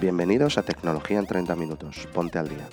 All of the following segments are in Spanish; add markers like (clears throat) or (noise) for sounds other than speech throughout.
Bienvenidos a Tecnología en 30 Minutos. Ponte al día.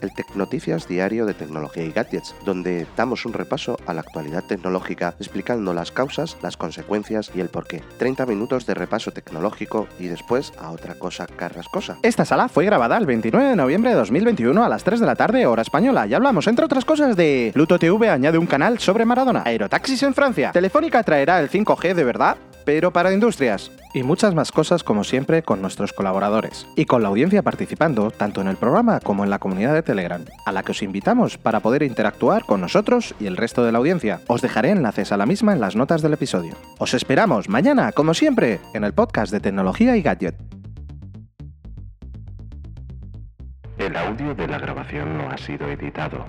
El Tecnoticias diario de tecnología y gadgets, donde damos un repaso a la actualidad tecnológica explicando las causas, las consecuencias y el porqué. 30 minutos de repaso tecnológico y después a otra cosa carrascosa. Esta sala fue grabada el 29 de noviembre de 2021 a las 3 de la tarde, hora española, y hablamos, entre otras cosas, de Pluto TV añade un canal sobre Maradona, Aerotaxis en Francia, Telefónica traerá el 5G de verdad, pero para industrias. Y muchas más cosas como siempre con nuestros colaboradores. Y con la audiencia participando tanto en el programa como en la comunidad de Telegram, a la que os invitamos para poder interactuar con nosotros y el resto de la audiencia. Os dejaré enlaces a la misma en las notas del episodio. Os esperamos mañana, como siempre, en el podcast de tecnología y gadget. El audio de la grabación no ha sido editado.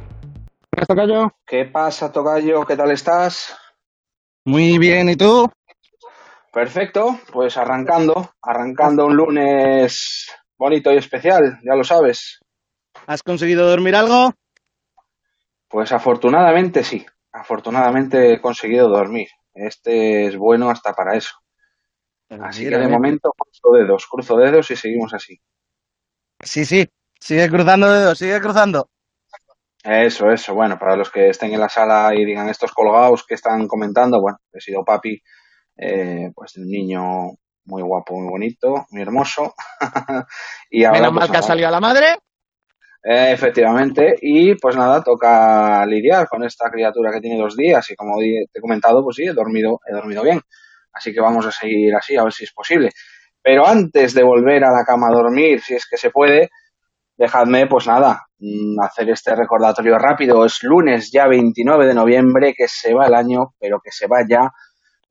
Tocayo? ¿Qué pasa, Tocayo? ¿Qué tal estás? Muy bien, ¿y tú? Perfecto, pues arrancando, arrancando un lunes bonito y especial, ya lo sabes. ¿Has conseguido dormir algo? Pues afortunadamente sí, afortunadamente he conseguido dormir. Este es bueno hasta para eso. Así que de momento cruzo dedos, cruzo dedos y seguimos así. Sí, sí, sigue cruzando dedos, sigue cruzando. Eso, eso. Bueno, para los que estén en la sala y digan estos colgados que están comentando, bueno, he sido papi eh, pues un niño muy guapo, muy bonito, muy hermoso. (laughs) y ahora, Menos mal que ha salido a la madre. Eh, efectivamente, y pues nada, toca lidiar con esta criatura que tiene dos días y como te he comentado, pues sí, he dormido, he dormido bien. Así que vamos a seguir así, a ver si es posible. Pero antes de volver a la cama a dormir, si es que se puede, dejadme, pues nada, mm, hacer este recordatorio rápido. Es lunes ya 29 de noviembre, que se va el año, pero que se va ya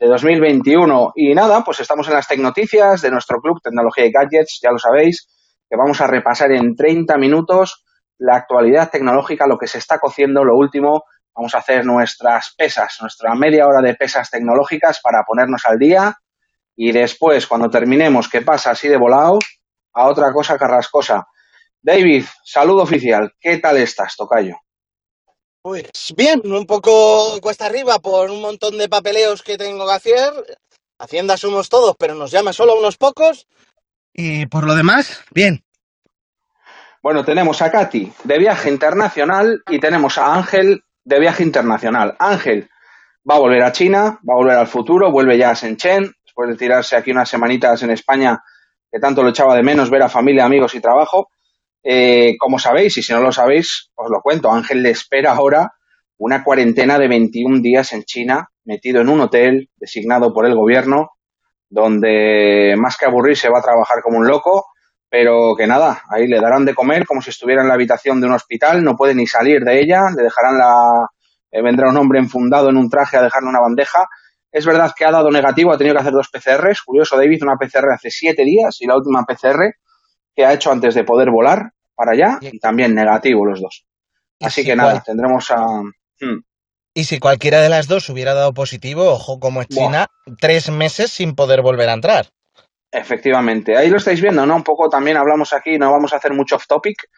de 2021. Y nada, pues estamos en las Tecnoticias de nuestro club Tecnología y Gadgets, ya lo sabéis, que vamos a repasar en 30 minutos la actualidad tecnológica, lo que se está cociendo, lo último. Vamos a hacer nuestras pesas, nuestra media hora de pesas tecnológicas para ponernos al día. Y después, cuando terminemos, que pasa así de volado, a otra cosa carrascosa. David, saludo oficial. ¿Qué tal estás, Tocayo? Pues bien, un poco cuesta arriba por un montón de papeleos que tengo que hacer. Hacienda somos todos, pero nos llama solo unos pocos. Y por lo demás, bien. Bueno, tenemos a Katy de viaje internacional y tenemos a Ángel de viaje internacional. Ángel va a volver a China, va a volver al futuro, vuelve ya a Shenzhen, después de tirarse aquí unas semanitas en España que tanto lo echaba de menos ver a familia, amigos y trabajo. Eh, como sabéis, y si no lo sabéis, os lo cuento, Ángel le espera ahora una cuarentena de 21 días en China, metido en un hotel designado por el gobierno, donde más que aburrirse va a trabajar como un loco, pero que nada, ahí le darán de comer como si estuviera en la habitación de un hospital, no puede ni salir de ella, le dejarán la... Eh, vendrá un hombre enfundado en un traje a dejarle una bandeja. Es verdad que ha dado negativo, ha tenido que hacer dos PCRs. Curioso, David, una PCR hace siete días y la última PCR que ha hecho antes de poder volar para allá y también negativo los dos. Así que nada, tendremos a... Hmm. Y si cualquiera de las dos hubiera dado positivo, ojo como es China, tres meses sin poder volver a entrar. Efectivamente, ahí lo estáis viendo, ¿no? Un poco también hablamos aquí, no vamos a hacer mucho off topic,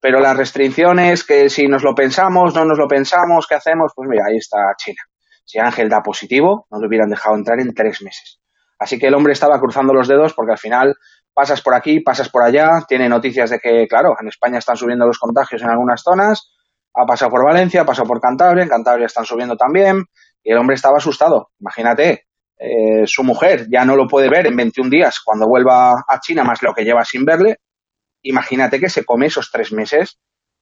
pero las restricciones, que si nos lo pensamos, no nos lo pensamos, ¿qué hacemos? Pues mira, ahí está China. Si Ángel da positivo, no lo hubieran dejado entrar en tres meses. Así que el hombre estaba cruzando los dedos porque al final pasas por aquí, pasas por allá, tiene noticias de que, claro, en España están subiendo los contagios en algunas zonas, ha pasado por Valencia, ha pasado por Cantabria, en Cantabria están subiendo también, y el hombre estaba asustado. Imagínate, eh, su mujer ya no lo puede ver en 21 días cuando vuelva a China, más lo que lleva sin verle. Imagínate que se come esos tres meses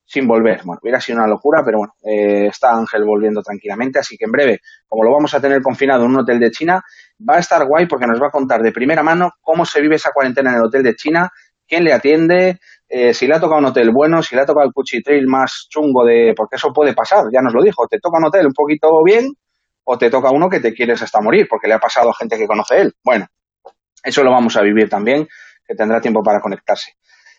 sin volver. Bueno, hubiera sido una locura, pero bueno, eh, está Ángel volviendo tranquilamente, así que en breve, como lo vamos a tener confinado en un hotel de China, va a estar guay porque nos va a contar de primera mano cómo se vive esa cuarentena en el hotel de China, quién le atiende, eh, si le ha tocado un hotel bueno, si le ha tocado el cuchitril más chungo de... porque eso puede pasar, ya nos lo dijo, te toca un hotel un poquito bien o te toca uno que te quieres hasta morir porque le ha pasado a gente que conoce él. Bueno, eso lo vamos a vivir también, que tendrá tiempo para conectarse.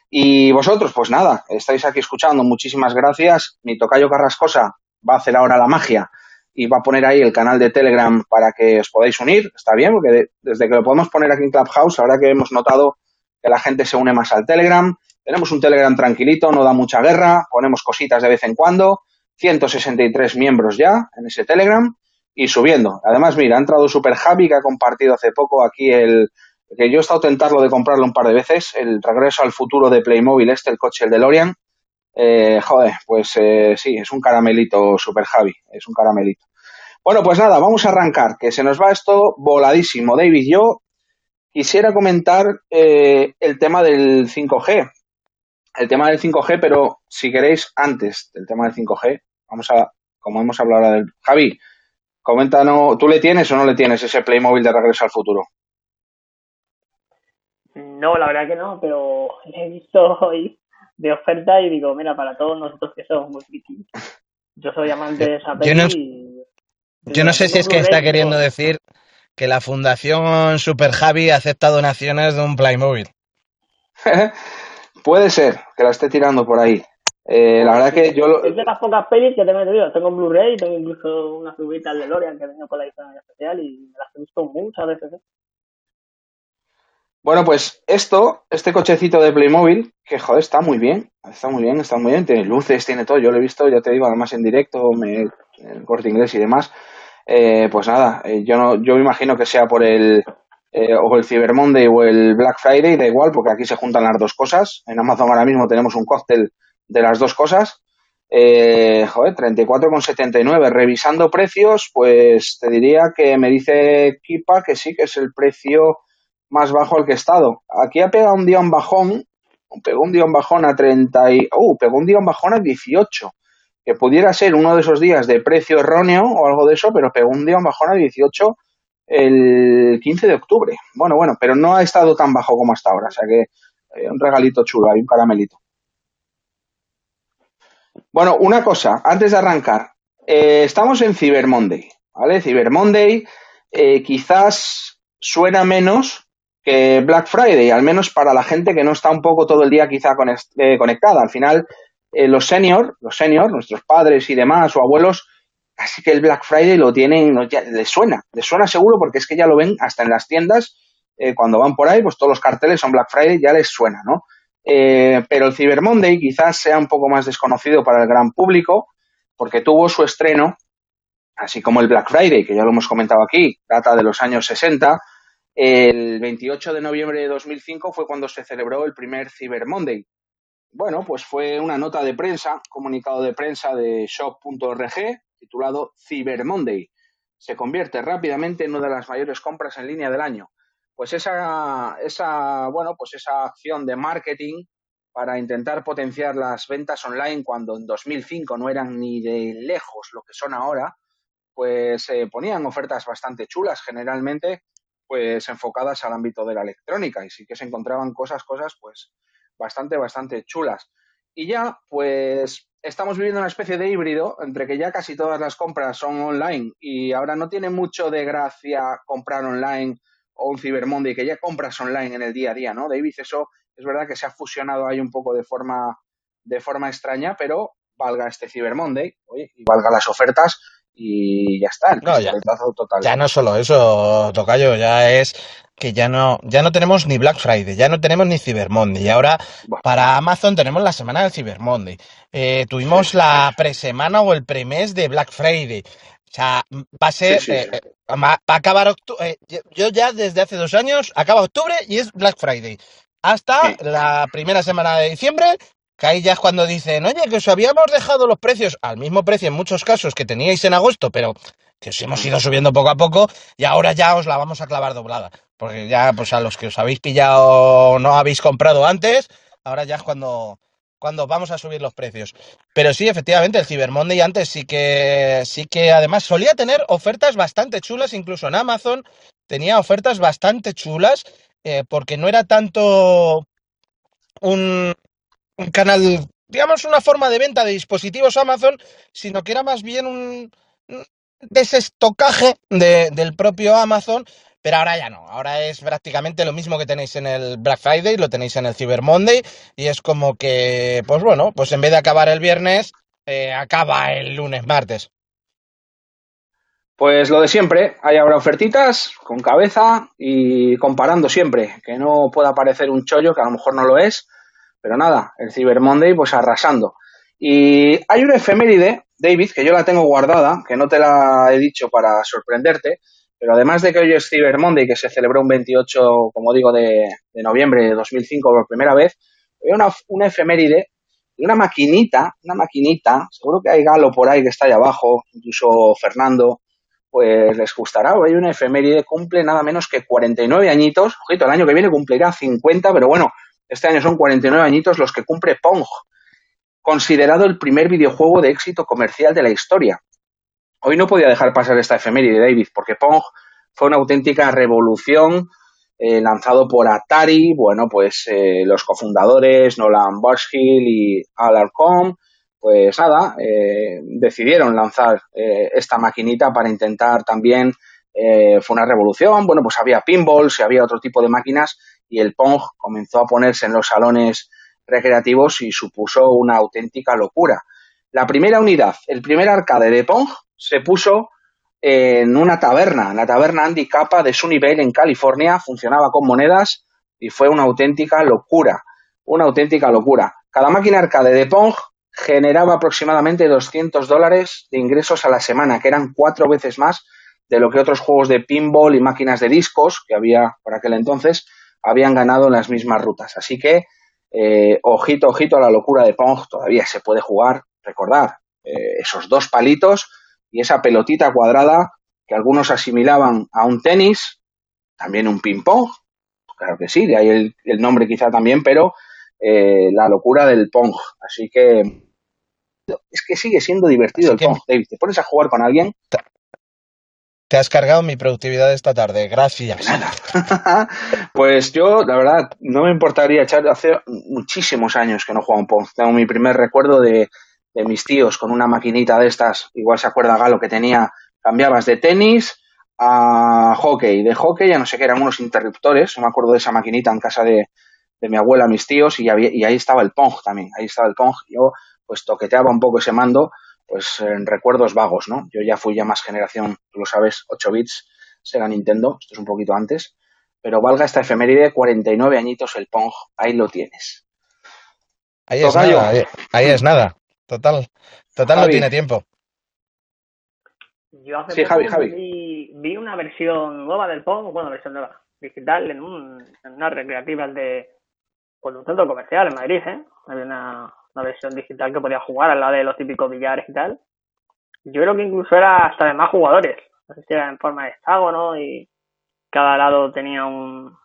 Y vosotros, pues nada, estáis aquí escuchando, muchísimas gracias. Mi tocayo Carrascosa va a hacer ahora la magia y va a poner ahí el canal de Telegram para que os podáis unir. Está bien, porque desde que lo podemos poner aquí en Clubhouse, ahora que hemos notado que la gente se une más al Telegram, tenemos un Telegram tranquilito, no da mucha guerra, ponemos cositas de vez en cuando, 163 miembros ya en ese Telegram y subiendo. Además, mira, ha entrado Super Javi que ha compartido hace poco aquí el, que yo he estado tentarlo de comprarlo un par de veces, el regreso al futuro de Playmobil este, el coche, el DeLorean, eh, joder, pues eh, sí, es un caramelito super Javi, es un caramelito. Bueno, pues nada, vamos a arrancar, que se nos va esto voladísimo. David, yo quisiera comentar eh, el tema del 5G. El tema del 5G, pero si queréis, antes del tema del 5G, vamos a, como hemos hablado ahora del... Javi, coméntanos, ¿tú le tienes o no le tienes ese Playmobil de Regreso al Futuro? No, la verdad que no, pero (laughs) he visto hoy de oferta y digo, mira, para todos nosotros que somos muy frikis. Yo soy amante de esa Yo no- peli y... Yo no sé si es que está queriendo decir que la Fundación Super Javi acepta donaciones de un Playmobil. (laughs) Puede ser que la esté tirando por ahí. Eh, la verdad que yo... lo- Es de las pocas pelis que tengo entendido. Tengo en Blu-ray, tengo incluso una figurita de DeLorean que venía con la edición especial y me las he visto muchas veces. ¿eh? Bueno, pues esto, este cochecito de Playmobil, que joder, está muy bien, está muy bien, está muy bien, tiene luces, tiene todo, yo lo he visto, ya te digo, además en directo, me, en el corte inglés y demás. Eh, pues nada, eh, yo no, yo me imagino que sea por el eh, o el Cyber Monday o el Black Friday, da igual, porque aquí se juntan las dos cosas. En Amazon ahora mismo tenemos un cóctel de las dos cosas. Eh, joder, 34,79. Revisando precios, pues te diría que me dice Kipa que sí, que es el precio más bajo al que he estado. Aquí ha pegado un día un bajón, pegó un día un bajón a 30 y, uh, pegó un día un bajón a 18, que pudiera ser uno de esos días de precio erróneo o algo de eso, pero pegó un día un bajón a 18 el 15 de octubre. Bueno, bueno, pero no ha estado tan bajo como hasta ahora, o sea que eh, un regalito chulo, hay un caramelito. Bueno, una cosa, antes de arrancar, eh, estamos en Cyber Monday, ¿vale? Cyber Monday eh, quizás suena menos que Black Friday, al menos para la gente que no está un poco todo el día quizá eh, conectada. Al final, eh, los senior, los senior, nuestros padres y demás o abuelos, así que el Black Friday lo tienen, ya, les suena, les suena seguro porque es que ya lo ven hasta en las tiendas, eh, cuando van por ahí, pues todos los carteles son Black Friday, ya les suena, ¿no? Pero el Cyber Monday quizás sea un poco más desconocido para el gran público, porque tuvo su estreno, así como el Black Friday, que ya lo hemos comentado aquí, data de los años 60, el 28 de noviembre de 2005 fue cuando se celebró el primer Cyber Monday. Bueno, pues fue una nota de prensa, comunicado de prensa de shop.org titulado Cyber Monday. Se convierte rápidamente en una de las mayores compras en línea del año. Pues esa, esa, bueno, pues esa acción de marketing para intentar potenciar las ventas online cuando en 2005 no eran ni de lejos lo que son ahora, pues eh, ponían ofertas bastante chulas generalmente pues enfocadas al ámbito de la electrónica y sí que se encontraban cosas, cosas pues bastante, bastante chulas. Y ya, pues estamos viviendo una especie de híbrido entre que ya casi todas las compras son online y ahora no tiene mucho de gracia comprar online o un Cyber Monday que ya compras online en el día a día, ¿no? David, eso es verdad que se ha fusionado ahí un poco de forma, de forma extraña, pero valga este Cyber Monday, oye, y valga las ofertas y ya está, el No, ya. total. Ya no solo eso, Tocayo, ya es que ya no, ya no tenemos ni Black Friday, ya no tenemos ni Cyber Monday. Y ahora para Amazon tenemos la semana del Cyber Monday. Eh, tuvimos la presemana o el premes de Black Friday. O sea, va a ser, Sí, sí, eh, eh, va a acabar octubre. yo ya desde hace dos años acaba octubre y es Black Friday. Hasta la primera semana de diciembre, que ahí ya es cuando dicen, oye, que os habíamos dejado los precios al mismo precio en muchos casos que teníais en agosto, pero que os hemos ido subiendo poco a poco y ahora ya os la vamos a clavar doblada. Porque ya, pues a los que os habéis pillado no habéis comprado antes, ahora ya es cuando, cuando vamos a subir los precios. Pero sí, efectivamente, el Cyber Monday antes sí que, sí que además solía tener ofertas bastante chulas, incluso en Amazon tenía ofertas bastante chulas, eh, porque no era tanto un, un canal, digamos, una forma de venta de dispositivos Amazon, sino que era más bien un, desestocaje de- del propio Amazon. Pero ahora ya no, ahora es prácticamente lo mismo que tenéis en el Black Friday, lo tenéis en el Cyber Monday y es como que, pues bueno, pues en vez de acabar el viernes, eh, acaba el lunes, martes. Pues lo de siempre, hay ahora ofertitas con cabeza y comparando siempre, que no pueda parecer un chollo, que a lo mejor no lo es, pero nada, el Cyber Monday pues arrasando. Y hay una efeméride, David, que yo la tengo guardada, que no te la he dicho para sorprenderte, Pero además de que hoy es Cyber Monday, que se celebró un 28, como digo, de, de noviembre de 2005 por primera vez, hay una, una efeméride y una maquinita, una maquinita, seguro que hay Galo por ahí que está ahí abajo, incluso Fernando, pues les gustará. Hay una efeméride, cumple nada menos que 49 añitos. Ojito, el año que viene cumplirá 50, pero bueno, este año son 49 añitos los que cumple Pong, considerado el primer videojuego de éxito comercial de la historia. Hoy no podía dejar pasar esta efeméride, David, porque Pong fue una auténtica revolución eh, lanzado por Atari, bueno, pues eh, los cofundadores Nolan Bushill y Alarcom, pues nada, eh, decidieron lanzar eh, esta maquinita para intentar también, fue una revolución, bueno, pues había pinballs y había otro tipo de máquinas y el Pong comenzó a ponerse en los salones recreativos y supuso una auténtica locura. La primera unidad, el primer arcade de Pong se puso en una taberna, la taberna Andy Kappa de Sunnyvale en California, funcionaba con monedas y fue una auténtica locura, una auténtica locura. Cada máquina arcade de Pong generaba aproximadamente 200 dólares de ingresos a la semana, que eran cuatro veces más de lo que otros juegos de pinball y máquinas de discos que había por aquel entonces habían ganado en las mismas rutas. Así que, eh, ojito, ojito a la locura de Pong, todavía se puede jugar, recordar, eh, esos dos palitos y esa pelotita cuadrada que algunos asimilaban a un tenis, también un ping-pong, claro que sí, de ahí el, el nombre quizá también, pero eh, la locura del Pong. Así que es que sigue siendo divertido Así el que- Pong, David. Te pones a jugar con alguien. Te has cargado mi productividad esta tarde, gracias. (laughs) pues yo, la verdad, no me importaría echar. Hace muchísimos años que no juego un Pong. Tengo mi primer recuerdo de, mis tíos con una maquinita de estas. Igual se acuerda Galo que tenía. Cambiabas de tenis a hockey. De hockey ya no sé qué, eran unos interruptores. No me acuerdo de esa maquinita en casa de, de mi abuela, mis tíos, y, había- y ahí estaba el Pong también. Ahí estaba el Pong. Yo, pues, toqueteaba un poco ese mando, pues, en recuerdos vagos, ¿no? Yo ya fui ya más generación, tú lo sabes, 8 bits, Sega Nintendo, esto es un poquito antes. Pero valga esta efeméride, 49 añitos el Pong, ahí lo tienes. Ahí es Tocayo. nada, ahí, ahí es nada. Total, total no tiene tiempo. Yo hace Sí, poco Javi, Javi. Vi, vi una versión nueva del Pong, bueno, versión nueva, digital, en, un, en unas recreativas de pues, de un centro comercial en Madrid, ¿eh? Había una, una versión digital que podía jugar al lado de los típicos billares y tal. Yo creo que incluso era hasta de más jugadores. No sé si era en forma de hexágono y cada lado tenía un,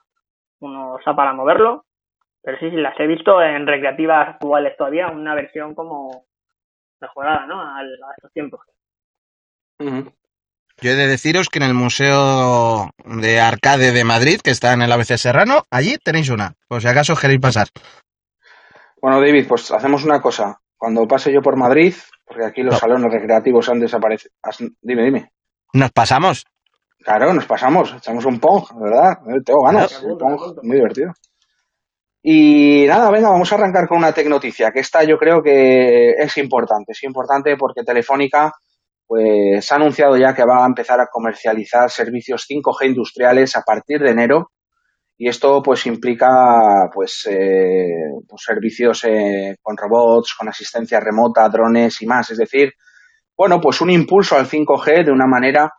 uno para moverlo. Pero sí, sí, las he visto en recreativas actuales todavía, una versión como mejorada, ¿no? Al- a estos tiempos. Yo he de deciros que en el Museo de Arcade de Madrid, que está en el ABC Serrano, allí tenéis una, por si acaso queréis pasar. Bueno, David, pues hacemos una cosa. Cuando pase yo por Madrid, porque aquí los No. salones recreativos han desaparecido. Dime, dime. Nos pasamos. Claro, nos pasamos, echamos un Pong, ¿verdad? Eh, Tengo ganas, Claro, Pong, muy divertido. Y nada, venga, vamos a arrancar con una tecnoticia, que esta yo creo que es importante. Es importante porque Telefónica pues ha anunciado ya que va a empezar a comercializar servicios 5G industriales a partir de enero y esto pues implica pues, eh, pues servicios eh, con robots, con asistencia remota, drones y más. Es decir, bueno, pues un impulso al 5G de una manera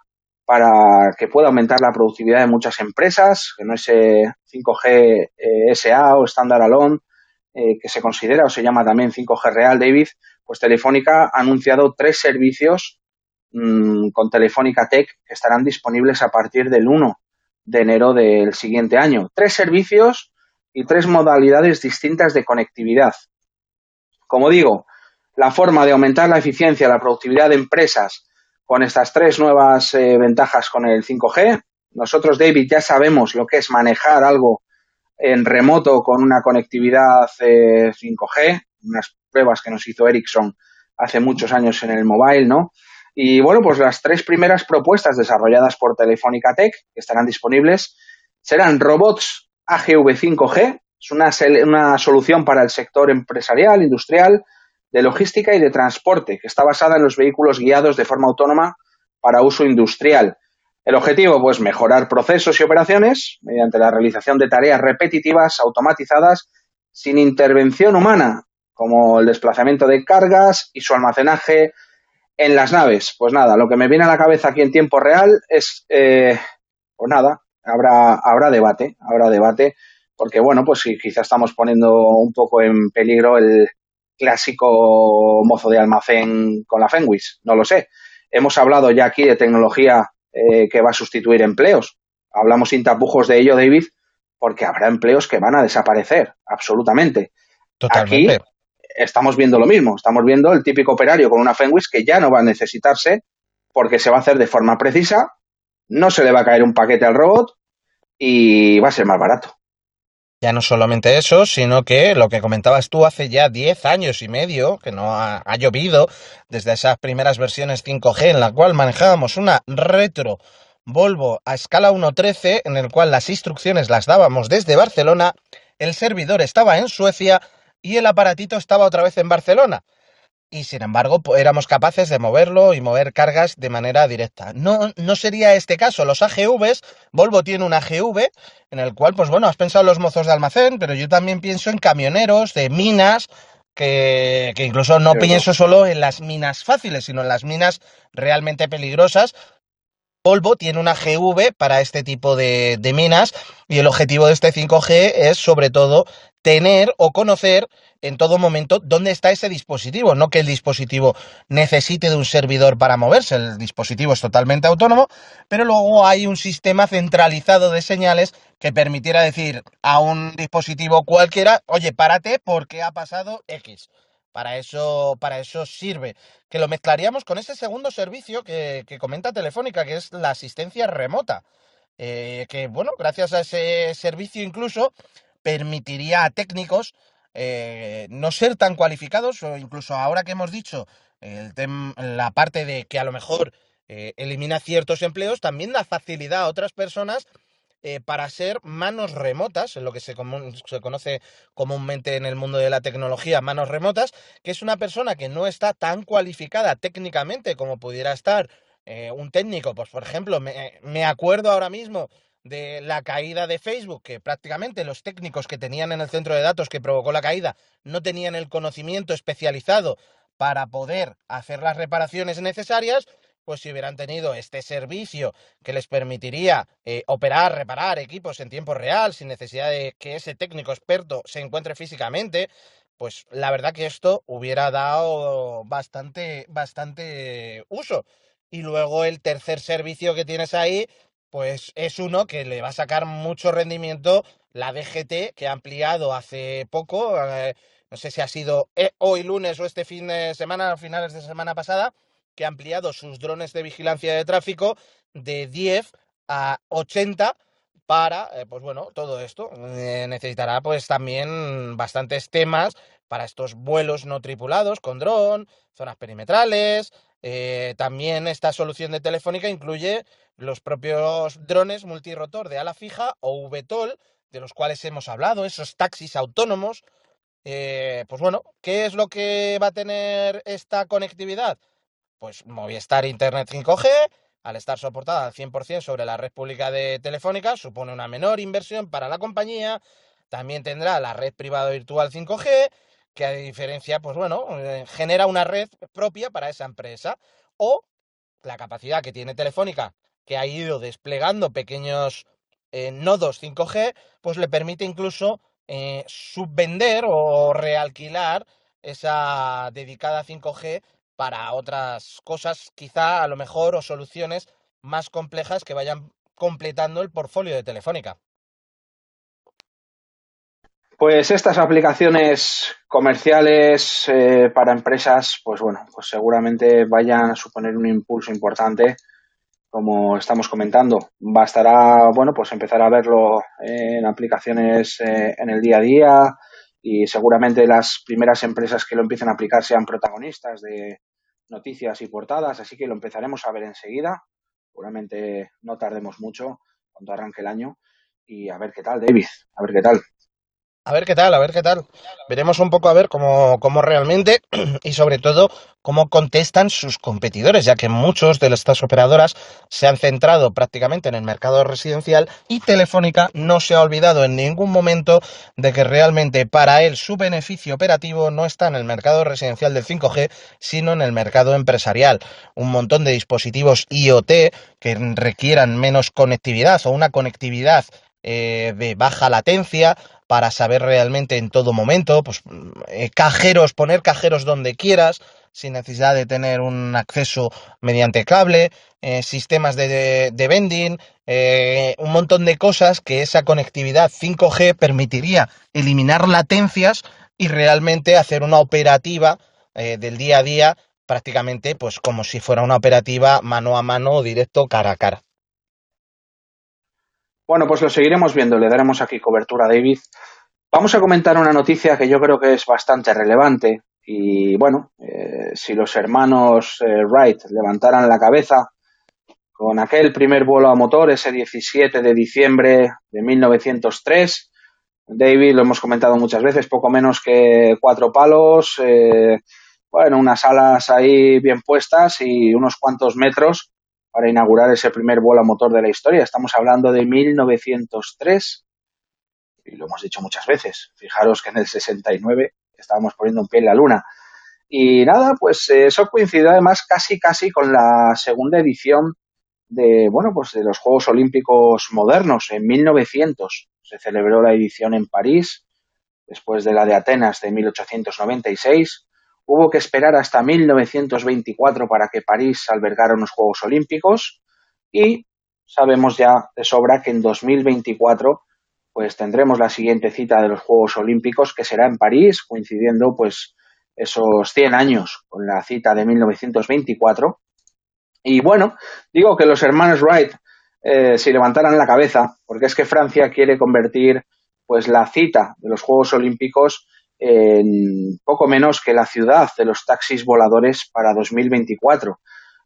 para que pueda aumentar la productividad de muchas empresas, que no es eh, 5G eh, SA o Standard Alone, eh, que se considera o se llama también 5G real, David, pues Telefónica ha anunciado tres servicios mmm, con Telefónica Tech que estarán disponibles a partir del 1 de enero del siguiente año. Tres servicios y tres modalidades distintas de conectividad. Como digo, la forma de aumentar la eficiencia, la productividad de empresas con estas tres nuevas eh, ventajas con el 5G. Nosotros, David, ya sabemos lo que es manejar algo en remoto con una conectividad eh, 5G, unas pruebas que nos hizo Ericsson hace muchos años en el mobile, ¿no? Y bueno, pues las tres primeras propuestas desarrolladas por Telefónica Tech, que estarán disponibles, serán robots AGV 5G, es una, una solución para el sector empresarial, industrial, de logística y de transporte, que está basada en los vehículos guiados de forma autónoma para uso industrial. El objetivo, pues, mejorar procesos y operaciones mediante la realización de tareas repetitivas, automatizadas, sin intervención humana, como el desplazamiento de cargas y su almacenaje En las naves, pues nada, lo que me viene a la cabeza aquí en tiempo real es, eh, pues nada, habrá, habrá debate, habrá debate, porque bueno, pues si quizá estamos poniendo un poco en peligro el clásico mozo de almacén con la Fenwis, no lo sé. Hemos hablado ya aquí de tecnología eh, que va a sustituir empleos. Hablamos sin tapujos de ello, David, porque habrá empleos que van a desaparecer, absolutamente. Totalmente. Estamos viendo lo mismo, estamos viendo el típico operario con una Fenwis que ya no va a necesitarse porque se va a hacer de forma precisa, no se le va a caer un paquete al robot y va a ser más barato. Ya no solamente eso, sino que lo que comentabas tú hace ya 10 años y medio, que no ha, ha llovido, desde esas primeras versiones 5G en la cual manejábamos una retro Volvo a escala 1.13, en el cual las instrucciones las dábamos desde Barcelona, el servidor estaba en Suecia y el aparatito estaba otra vez en Barcelona. Y sin embargo, pues, éramos capaces de moverlo y mover cargas de manera directa. No, no sería este caso. Los AGVs, Volvo tiene un AGV, en el cual, pues bueno, has pensado en los mozos de almacén, pero yo también pienso en camioneros, de minas, que, que incluso no pienso solo en las minas fáciles, sino en las minas realmente peligrosas. Volvo tiene una GV para este tipo de, de minas y el objetivo de este 5G es sobre todo tener o conocer en todo momento dónde está ese dispositivo, no que el dispositivo necesite de un servidor para moverse, el dispositivo es totalmente autónomo, pero luego hay un sistema centralizado de señales que permitiera decir a un dispositivo cualquiera, oye, párate porque ha pasado X. Para eso, para eso sirve. Que lo mezclaríamos con ese segundo servicio que, comenta Telefónica, que es la asistencia remota. Eh, que, bueno, gracias a ese servicio incluso permitiría a técnicos eh, no ser tan cualificados, o incluso ahora que hemos dicho el la parte de que a lo mejor eh, elimina ciertos empleos, también da facilidad a otras personas eh, para ser manos remotas, lo que se, se conoce comúnmente en el mundo de la tecnología, manos remotas, que es una persona que no está tan cualificada técnicamente como pudiera estar un técnico. Pues, por ejemplo, me acuerdo ahora mismo de la caída de Facebook, que prácticamente los técnicos que tenían en el centro de datos que provocó la caída no tenían el conocimiento especializado para poder hacer las reparaciones necesarias, pues si hubieran tenido este servicio que les permitiría eh, operar, reparar equipos en tiempo real, sin necesidad de que ese técnico experto se encuentre físicamente, pues la verdad que esto hubiera dado bastante, bastante uso. Y luego el tercer servicio que tienes ahí, pues es uno que le va a sacar mucho rendimiento la DGT, que ha ampliado hace poco, eh, no sé si ha sido eh, hoy lunes o este fin de semana, finales de semana pasada, que ha ampliado sus drones de vigilancia de tráfico de 10 a 80 para, eh, pues bueno, todo esto. Necesitará pues también bastantes temas para estos vuelos no tripulados con dron, zonas perimetrales. eh, también esta solución de Telefónica incluye los propios drones multirotor de ala fija o VTOL, de los cuales hemos hablado, esos taxis autónomos. Eh, pues bueno, ¿qué es lo que va a tener esta conectividad? Pues Movistar Internet 5G, al estar soportada al 100% sobre la red pública de Telefónica, supone una menor inversión para la compañía. También tendrá la red privada virtual 5G, que a diferencia, pues bueno, eh, genera una red propia para esa empresa. O la capacidad que tiene Telefónica, que ha ido desplegando pequeños eh, nodos 5G, pues le permite incluso eh, subvender o realquilar esa dedicada 5G para otras cosas, quizá a lo mejor, o soluciones más complejas que vayan completando el portfolio de Telefónica. Pues estas aplicaciones comerciales eh, para empresas, pues bueno, pues seguramente vayan a suponer un impulso importante, como estamos comentando. Bastará, bueno, pues empezar a verlo en aplicaciones eh, en el día a día y seguramente las primeras empresas que lo empiecen a aplicar sean protagonistas de noticias y portadas, así que lo empezaremos a ver enseguida. Seguramente no tardemos mucho cuando arranque el año y a ver qué tal, David, a ver qué tal. A ver qué tal, a ver qué tal. Veremos un poco a ver cómo, cómo realmente (clears throat) y sobre todo cómo contestan sus competidores, ya que muchos de estas operadoras se han centrado prácticamente en el mercado residencial y Telefónica no se ha olvidado en ningún momento de que realmente para él su beneficio operativo no está en el mercado residencial del 5G, sino en el mercado empresarial. Un montón de dispositivos IoT que requieran menos conectividad o una conectividad eh, de baja latencia para saber realmente en todo momento, pues eh, cajeros, poner cajeros donde quieras, sin necesidad de tener un acceso mediante cable, eh, sistemas de, de vending, eh, un montón de cosas que esa conectividad 5G permitiría eliminar latencias y realmente hacer una operativa del día a día prácticamente pues como si fuera una operativa mano a mano directo cara a cara. Bueno, pues lo seguiremos viendo, le daremos aquí cobertura a David. Vamos a comentar una noticia que yo creo que es bastante relevante y bueno, eh, si los hermanos eh, Wright levantaran la cabeza con aquel primer vuelo a motor, ese 17 de diciembre de 1903, David, lo hemos comentado muchas veces, poco menos que cuatro palos, eh, bueno, unas alas ahí bien puestas y unos cuantos metros para inaugurar ese primer vuelo a motor de la historia. Estamos hablando de 1903 y lo hemos dicho muchas veces. Fijaros que en el 69 estábamos poniendo un pie en la luna. Y nada, pues eso coincidió además casi casi con la segunda edición de, bueno, pues de los Juegos Olímpicos modernos. En 1900 se celebró la edición en París, después de la de Atenas de 1896. Hubo que esperar hasta 1924 para que París albergara unos Juegos Olímpicos y sabemos ya de sobra que en 2024 pues tendremos la siguiente cita de los Juegos Olímpicos que será en París, coincidiendo pues esos 100 años con la cita de 1924. Y bueno, digo que los hermanos Wright eh, si levantaran la cabeza, porque es que Francia quiere convertir pues la cita de los Juegos Olímpicos en poco menos que la ciudad de los taxis voladores para 2024.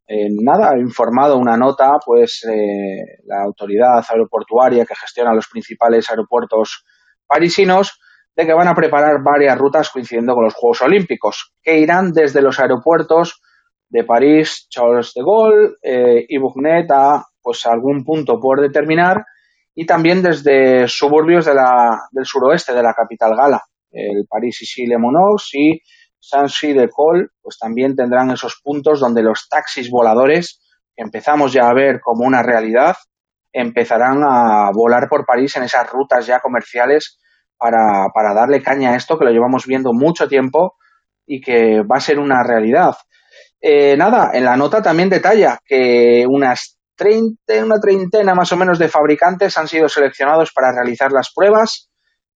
Eh, nada, ha informado una nota, pues eh, la autoridad aeroportuaria que gestiona los principales aeropuertos parisinos, de que van a preparar varias rutas coincidiendo con los Juegos Olímpicos, que irán desde los aeropuertos de París, Charles de Gaulle eh, y Bugnet a pues algún punto por determinar y también desde suburbios de la, del suroeste de la capital gala, el París y le Monox y Saint-Cy de Col, pues también tendrán esos puntos donde los taxis voladores, que empezamos ya a ver como una realidad, empezarán a volar por París en esas rutas ya comerciales para, para darle caña a esto, que lo llevamos viendo mucho tiempo y que va a ser una realidad. Eh, nada, en la nota también detalla que unas 30, una treintena más o menos de fabricantes han sido seleccionados para realizar las pruebas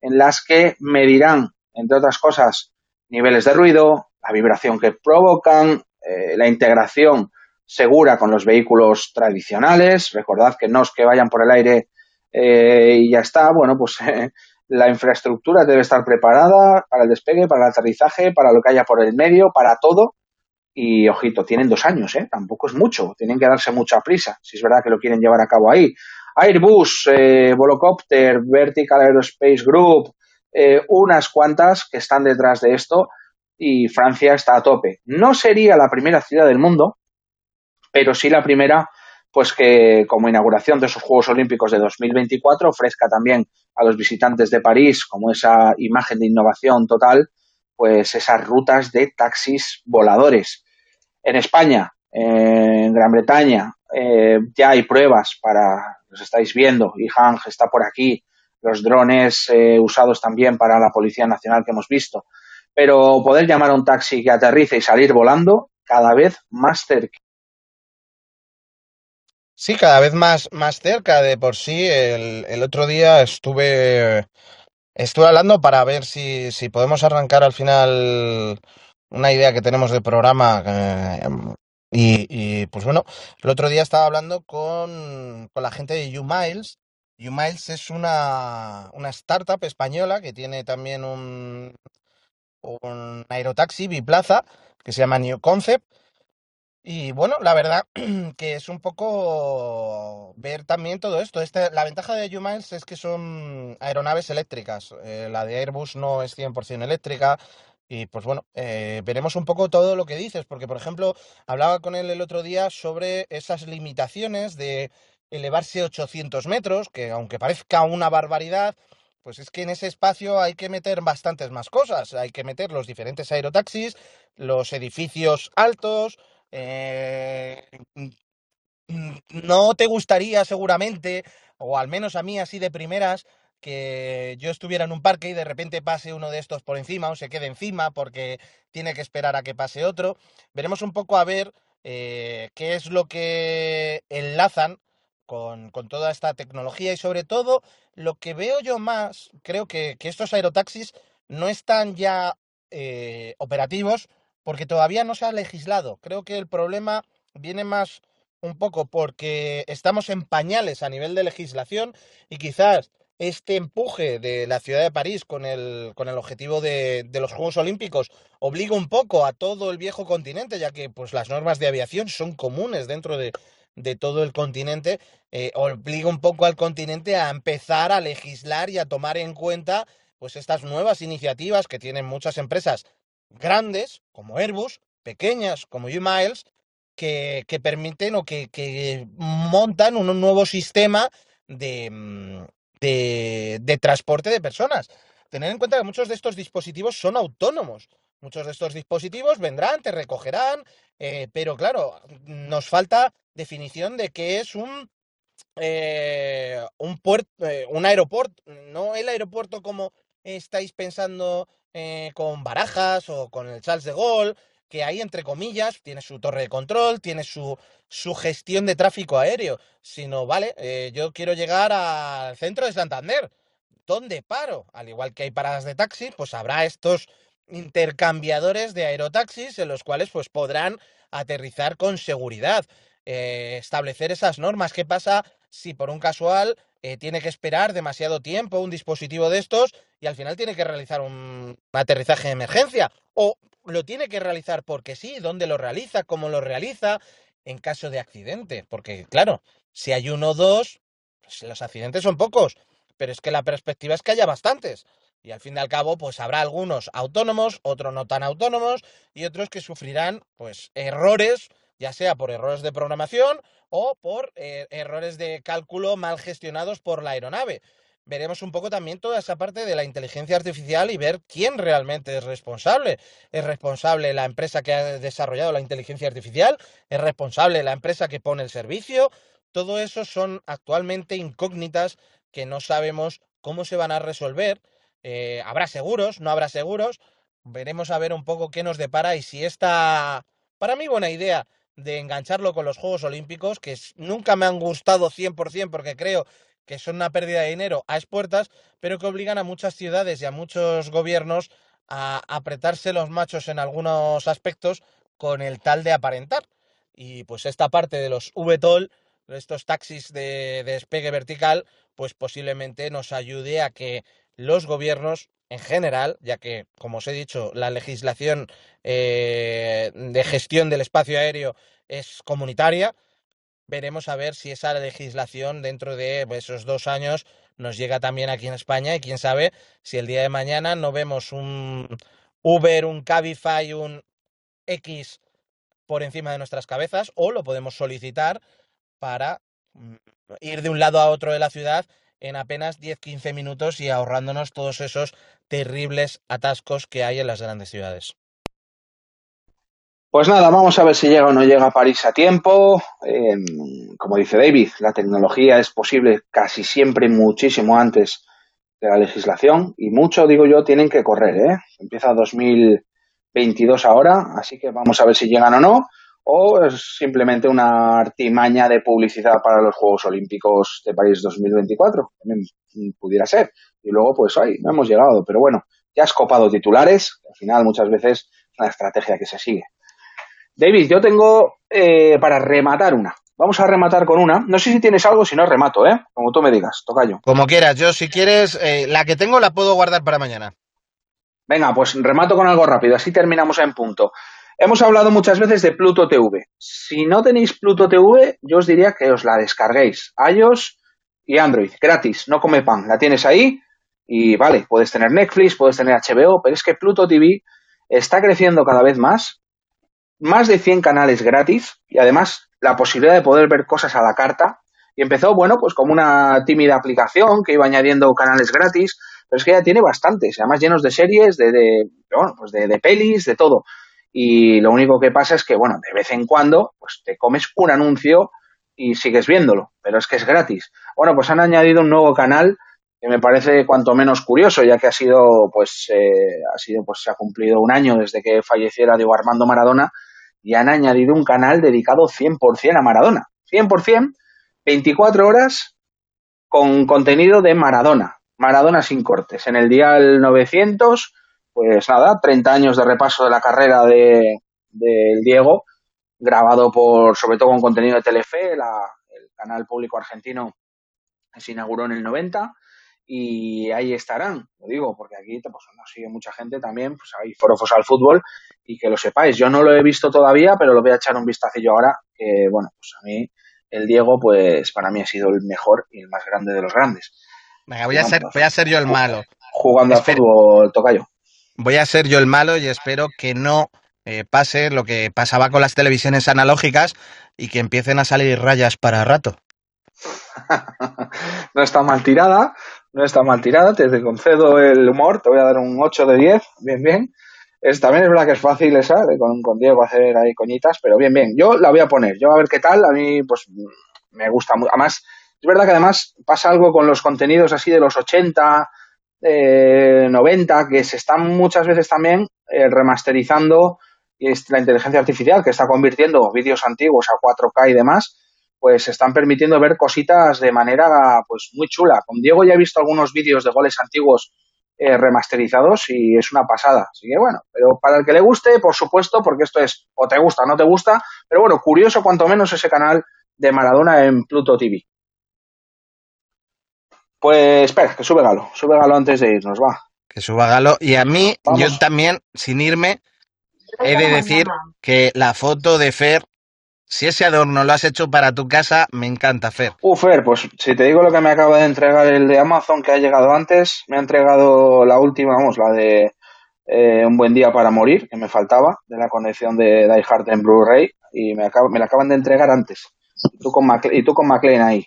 en las que medirán, entre otras cosas, niveles de ruido, la vibración que provocan, eh, la integración segura con los vehículos tradicionales. Recordad que no es que vayan por el aire eh, y ya está. Bueno, pues (laughs) la infraestructura debe estar preparada para el despegue, para el aterrizaje, para lo que haya por el medio, para todo. Y ojito, tienen dos años, ¿eh? Tampoco es mucho. Tienen que darse mucha prisa, si es verdad que lo quieren llevar a cabo ahí. Airbus, eh, Volocopter, Vertical Aerospace Group, eh, unas cuantas que están detrás de esto y Francia está a tope. No sería la primera ciudad del mundo, pero sí la primera, pues que como inauguración de esos Juegos Olímpicos de 2024 ofrezca también a los visitantes de París como esa imagen de innovación total, pues esas rutas de taxis voladores. En España, en Gran Bretaña, eh, ya hay pruebas para, los estáis viendo, y Hang está por aquí, los drones eh, usados también para la Policía Nacional que hemos visto. Pero poder llamar a un taxi que aterrice y salir volando cada vez más cerca. Sí, cada vez más, más cerca de por sí. El, el otro día estuve, estuve hablando para ver si, si podemos arrancar al final una idea que tenemos de programa. eh, y, y, pues bueno, el otro día estaba hablando con, con la gente de U-Miles. U-Miles es una, una startup española que tiene también un, un aerotaxi biplaza que se llama New Concept Y bueno, la verdad (clears throat) que es un poco ver también todo esto. Este, la ventaja de U-Miles es que son aeronaves eléctricas. Eh, la de Airbus no es 100% eléctrica. Y pues bueno, eh, veremos un poco todo lo que dices, porque por ejemplo, hablaba con él el otro día sobre esas limitaciones de elevarse 800 metros, que aunque parezca una barbaridad, pues es que en ese espacio hay que meter bastantes más cosas. Hay que meter los diferentes aerotaxis, los edificios altos. eh, no te gustaría seguramente, o al menos a mí así de primeras, que yo estuviera en un parque y de repente pase uno de estos por encima o se quede encima porque tiene que esperar a que pase otro. Veremos un poco a ver eh, qué es lo que enlazan con, toda esta tecnología y sobre todo lo que veo yo más, creo que, que estos aerotaxis no están ya eh, operativos porque todavía no se ha legislado. Creo que el problema viene más un poco porque estamos en pañales a nivel de legislación y quizás este empuje de la ciudad de París con el, con el objetivo de, los Juegos Olímpicos obliga un poco a todo el viejo continente, ya que pues, las normas de aviación son comunes dentro de, de todo el continente, eh, obliga un poco al continente a empezar a legislar y a tomar en cuenta pues estas nuevas iniciativas que tienen muchas empresas grandes, como Airbus, pequeñas, como U-Miles, que, que permiten o que, que montan un nuevo sistema de, mm, de, de transporte de personas. Tener en cuenta que muchos de estos dispositivos son autónomos. Muchos de estos dispositivos vendrán, te recogerán, eh, pero claro, nos falta definición de qué es un, eh, un, eh, un aeropuerto, no el aeropuerto como estáis pensando con Barajas o con el Charles de Gaulle, que ahí, entre comillas, tiene su torre de control, tiene su, su gestión de tráfico aéreo, sino, vale, eh, yo quiero llegar al centro de Santander. ¿Dónde paro? Al igual que hay paradas de taxi, pues habrá estos intercambiadores de aerotaxis en los cuales pues podrán aterrizar con seguridad, eh, establecer esas normas. ¿Qué pasa si por un casual eh, tiene que esperar demasiado tiempo un dispositivo de estos y al final tiene que realizar un aterrizaje de emergencia? ¿O lo tiene que realizar porque sí? ¿Dónde lo realiza? ¿Cómo lo realiza? En caso de accidente. Porque claro, si hay uno o dos, pues los accidentes son pocos. Pero es que la perspectiva es que haya bastantes. Y al fin y al cabo, pues habrá algunos autónomos, otros no tan autónomos y otros que sufrirán, pues, errores, ya sea por errores de programación o por eh, errores de cálculo mal gestionados por la aeronave. Veremos un poco también toda esa parte de la inteligencia artificial y ver quién realmente es responsable. ¿Es responsable la empresa que ha desarrollado la inteligencia artificial? ¿Es responsable la empresa que pone el servicio? Todo eso son actualmente incógnitas que no sabemos cómo se van a resolver eh, habrá seguros, no habrá seguros. Veremos a ver un poco qué nos depara y si esta, para mí, buena idea de engancharlo con los Juegos Olímpicos, que nunca me han gustado 100% porque creo que son una pérdida de dinero a expuertas, pero que obligan a muchas ciudades y a muchos gobiernos a apretarse los machos en algunos aspectos con el tal de aparentar. Y pues esta parte de los VTOL, estos taxis de, de despegue vertical, pues posiblemente nos ayude a que los gobiernos en general, ya que, como os he dicho, la legislación eh, de gestión del espacio aéreo es comunitaria, veremos a ver si esa legislación dentro de pues, esos dos años nos llega también aquí en España y quién sabe si el día de mañana no vemos un Uber, un Cabify, un X por encima de nuestras cabezas o lo podemos solicitar para mm, ir de un lado a otro de la ciudad en apenas 10-15 minutos y ahorrándonos todos esos terribles atascos que hay en las grandes ciudades. Pues nada, vamos a ver si llega o no llega a París a tiempo. Eh, como dice David, la tecnología es posible casi siempre muchísimo antes de la legislación y mucho, digo yo, tienen que correr. ¿eh? Empieza 2022 ahora, así que vamos a ver si llegan o no. O es simplemente una artimaña de publicidad para los Juegos Olímpicos de París 2024. También pudiera ser. Y luego, pues, ahí no hemos llegado. Pero bueno, ya has copado titulares. Al final, muchas veces, es una estrategia que se sigue. David, yo tengo eh, para rematar una. Vamos a rematar con una. No sé si tienes algo, si no remato, ¿eh? Como tú me digas, tocayo. Como quieras, yo si quieres, eh, la que tengo la puedo guardar para mañana. Venga, pues remato con algo rápido, así terminamos en punto. Hemos hablado muchas veces de Pluto TV. Si no tenéis Pluto TV, yo os diría que os la descarguéis. iOS y Android, gratis, no come pan. La tienes ahí y vale, puedes tener Netflix, puedes tener HBO, pero es que Pluto TV está creciendo cada vez más. Más de 100 canales gratis y además la posibilidad de poder ver cosas a la carta. Y empezó, bueno, pues como una tímida aplicación que iba añadiendo canales gratis, pero es que ya tiene bastantes, además llenos de series, de, de bueno, pues de, de pelis, de todo y lo único que pasa es que, bueno, de vez en cuando, pues te comes un anuncio y sigues viéndolo, pero es que es gratis. Bueno, pues han añadido un nuevo canal que me parece cuanto menos curioso, ya que ha sido, pues, eh, ha sido, pues, se ha cumplido un año desde que falleciera Diego Armando Maradona y han añadido un canal dedicado 100% a Maradona. 100%, 24 horas con contenido de Maradona. Maradona sin cortes. En el dial 900 pues nada, 30 años de repaso de la carrera de, del Diego, grabado por, sobre todo con contenido de Telefe, la, el canal público argentino se inauguró en el 90 y ahí estarán, lo digo, porque aquí pues, nos sigue mucha gente también, pues hay forofos al fútbol y que lo sepáis, yo no lo he visto todavía, pero lo voy a echar un vistacillo ahora, que bueno, pues a mí el Diego, pues para mí ha sido el mejor y el más grande de los grandes. Venga, voy a ser, voy a ser yo el malo. Jugando al fútbol, tocayo voy a ser yo el malo y espero que no eh, pase lo que pasaba con las televisiones analógicas y que empiecen a salir rayas para rato. (laughs) no está mal tirada, no está mal tirada, te concedo el humor, te voy a dar un 8 de 10, bien, bien. Es, también es verdad que es fácil esa, con, con Diego hacer ahí coñitas, pero bien, bien. Yo la voy a poner, yo a ver qué tal, a mí pues me gusta mucho. Además, es verdad que además pasa algo con los contenidos así de los 80, eh, 90 que se están muchas veces también eh, remasterizando la inteligencia artificial que está convirtiendo vídeos antiguos a 4K y demás, pues están permitiendo ver cositas de manera pues muy chula. Con Diego ya he visto algunos vídeos de goles antiguos eh, remasterizados y es una pasada. Así que bueno, pero para el que le guste, por supuesto, porque esto es o te gusta o no te gusta, pero bueno, curioso cuanto menos ese canal de Maradona en Pluto TV. Pues espera, que sube Galo. Sube Galo antes de irnos, va. Que suba Galo. Y a mí, yo también, sin irme, he de decir que la foto de Fer, si ese adorno lo has hecho para tu casa, me encanta, Fer. Uh, Fer, pues si te digo lo que me acaba de entregar el de Amazon que ha llegado antes, me ha entregado la última, vamos, la de eh, Un buen día para morir, que me faltaba, de la conexión de Die Hard en Blu-ray, y me, me la acaban de entregar antes. Y tú con, y tú con McLean ahí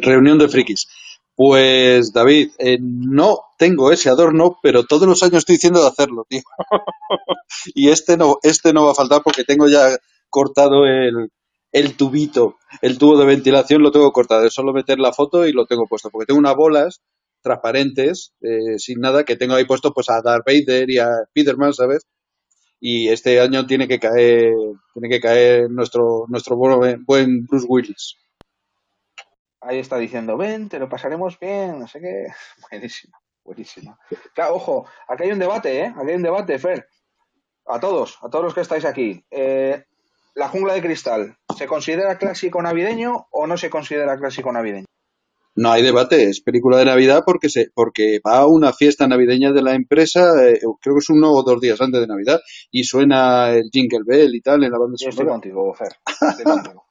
reunión de frikis. Pues David, eh, no tengo ese adorno, pero todos los años estoy diciendo de hacerlo, tío. (laughs) y este no, este no va a faltar porque tengo ya cortado el, el tubito, el tubo de ventilación lo tengo cortado, es solo meter la foto y lo tengo puesto, porque tengo unas bolas transparentes, eh, sin nada, que tengo ahí puesto pues a Darth Vader y a Spiderman, ¿sabes? Y este año tiene que caer, tiene que caer nuestro, nuestro buen, Bruce Willis ahí está diciendo, ven, te lo pasaremos bien, no sé qué. (laughs) Buenísimo, buenísimo. Ojo, aquí hay un debate, ¿eh? Aquí hay un debate, Fer. A todos, a todos los que estáis aquí. Eh, la jungla de cristal, ¿se considera clásico navideño o no se considera clásico navideño? No hay debate, es película de Navidad porque se, porque va a una fiesta navideña de la empresa, eh, creo que es uno o dos días antes de Navidad, y suena el Jingle Bell y tal en la banda Yo estoy contigo, Fer. (laughs) Estoy contigo.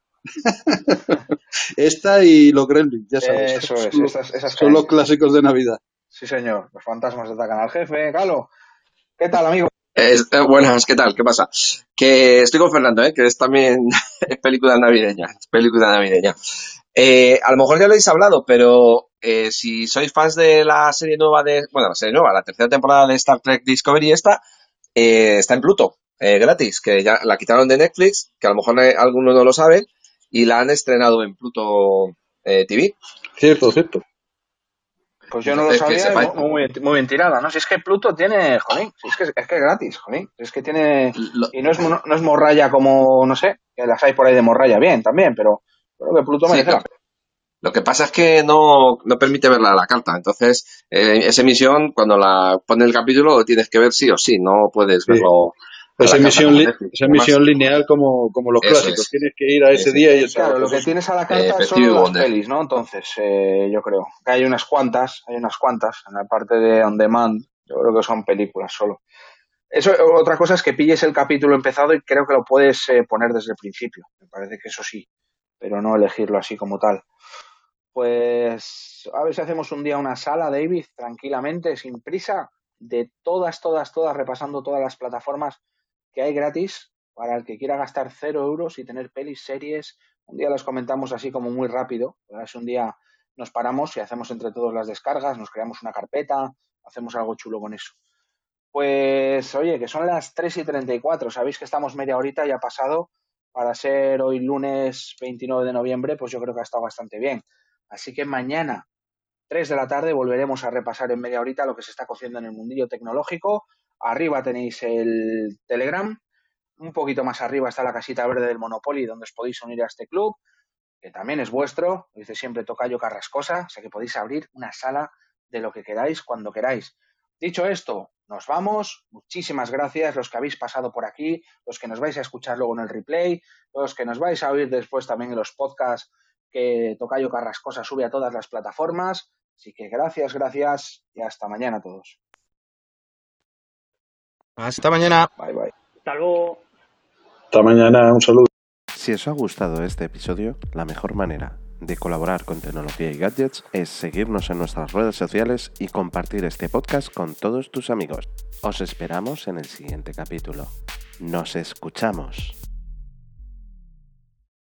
Esta y los Gremlins, ya sabes. Eso es, son, esas, esas son los clásicos de Navidad. Sí, señor. Los fantasmas atacan al jefe. Galo, ¿qué tal, amigo? Eh, buenas, ¿qué tal? ¿Qué pasa? Que estoy con Fernando, ¿eh? que es también (laughs) película navideña. Película navideña. Eh, a lo mejor ya lo habéis hablado, pero eh, si sois fans de la serie nueva de. Bueno, la serie nueva, la tercera temporada de Star Trek Discovery, esta eh, está en Pluto, eh, gratis, que ya la quitaron de Netflix, que a lo mejor algunos no lo saben, y la han estrenado en Pluto TV. Cierto, cierto. Pues yo no lo sabía, muy, muy, bien tirada, ¿no? Si es que Pluto tiene, jolín, si es que es, que es gratis, jolín. es que tiene, y no es, no, es morralla como, no sé, que las hay por ahí de morralla bien también, pero creo que Pluto merece sí, Lo que pasa es que no, no permite verla la carta, entonces eh, esa emisión, cuando la pone el capítulo, lo tienes que ver sí o sí, no puedes sí. verlo pues emisión, esa emisión lineal como, como los clásicos. Es. Tienes que ir a ese día y ese Claro, lo que tienes a la carta eh, son las pelis, ¿no? Entonces, eh, yo creo que hay unas cuantas, hay unas cuantas en la parte de on demand. Yo creo que son películas solo. Eso, otra cosa es que pilles el capítulo empezado y creo que lo puedes eh, poner desde el principio. Me parece que eso sí, pero no elegirlo así como tal. Pues a ver si hacemos un día una sala, David, tranquilamente, sin prisa, de todas, todas, todas, repasando todas las plataformas que hay gratis para el que quiera gastar cero euros y tener pelis, series. Un día las comentamos así como muy rápido. Ver si un día nos paramos y hacemos entre todos las descargas, nos creamos una carpeta, hacemos algo chulo con eso. Pues oye, que son las 3 y 34, sabéis que estamos media horita y ha pasado para ser hoy lunes 29 de noviembre, pues yo creo que ha estado bastante bien. Así que mañana, 3 de la tarde, volveremos a repasar en media horita lo que se está cociendo en el mundillo tecnológico. Arriba tenéis el Telegram, un poquito más arriba está la casita verde del Monopoly, donde os podéis unir a este club, que también es vuestro, dice siempre Tocayo Carrascosa, o sea que podéis abrir una sala de lo que queráis cuando queráis. Dicho esto, nos vamos. Muchísimas gracias los que habéis pasado por aquí, los que nos vais a escuchar luego en el replay, los que nos vais a oír después también en los podcasts que Tocayo Carrascosa sube a todas las plataformas. Así que gracias, gracias y hasta mañana a todos. Hasta mañana. Bye, bye. Hasta luego. Hasta mañana, un saludo. Si os ha gustado este episodio, la mejor manera de colaborar con tecnología y gadgets es seguirnos en nuestras redes sociales y compartir este podcast con todos tus amigos. Os esperamos en el siguiente capítulo. Nos escuchamos.